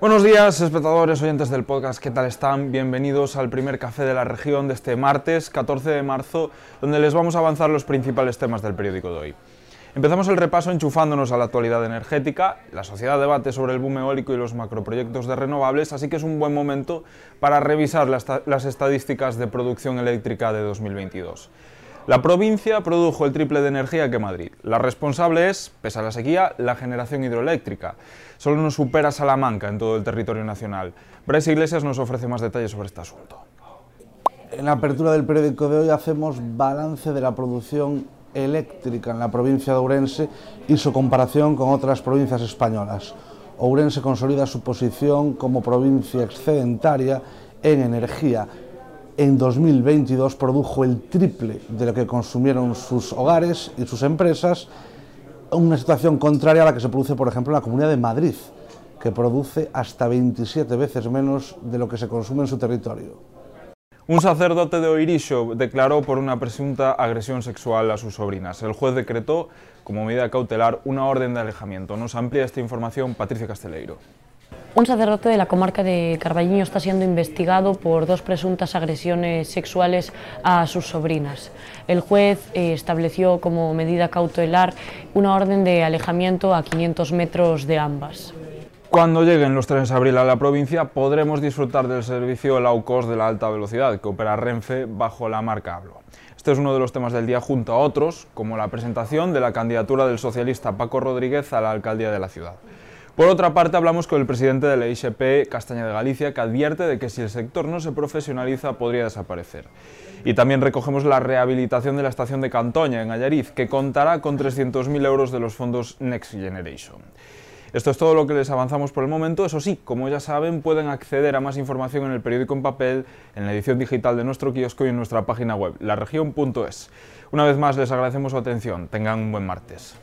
Buenos días, espectadores, oyentes del podcast, ¿qué tal están? Bienvenidos al primer café de la región de este martes 14 de marzo, donde les vamos a avanzar los principales temas del periódico de hoy. Empezamos el repaso enchufándonos a la actualidad energética. La sociedad debate sobre el boom eólico y los macroproyectos de renovables, así que es un buen momento para revisar las, estadísticas de producción eléctrica de 2022. La provincia produjo el triple de energía que Madrid. La responsable es, pese a la sequía, la generación hidroeléctrica. Solo nos supera Salamanca en todo el territorio nacional. Bryce Iglesias nos ofrece más detalles sobre este asunto. En la apertura del periódico de hoy hacemos balance de la producción eléctrica en la provincia de Ourense y su comparación con otras provincias españolas. Ourense consolida su posición como provincia excedentaria en energía. En 2022 produjo el triple de lo que consumieron sus hogares y sus empresas, una situación contraria a la que se produce, por ejemplo, en la Comunidad de Madrid, que produce hasta 27 veces menos de lo que se consume en su territorio. Un sacerdote de Oirixo declaró por una presunta agresión sexual a sus sobrinas. El juez decretó, como medida cautelar, una orden de alejamiento. Nos amplía esta información Patricia Casteleiro. Un sacerdote de la comarca de Carballiño está siendo investigado por dos presuntas agresiones sexuales a sus sobrinas. El juez eh, estableció como medida cautelar una orden de alejamiento a 500 metros de ambas. Cuando lleguen los trenes abril a la provincia podremos disfrutar del servicio low de la alta velocidad que opera Renfe bajo la marca Hablo. Este es uno de los temas del día junto a otros, como la presentación de la candidatura del socialista Paco Rodríguez a la alcaldía de la ciudad. Por otra parte, hablamos con el presidente de la ISP Castaña de Galicia, que advierte de que si el sector no se profesionaliza podría desaparecer. Y también recogemos la rehabilitación de la estación de Cantoña, en Ayariz, que contará con 300.000 euros de los fondos Next Generation. Esto es todo lo que les avanzamos por el momento. Eso sí, como ya saben, pueden acceder a más información en el periódico en papel, en la edición digital de nuestro kiosco y en nuestra página web, laregion.es. Una vez más les agradecemos su atención. Tengan un buen martes.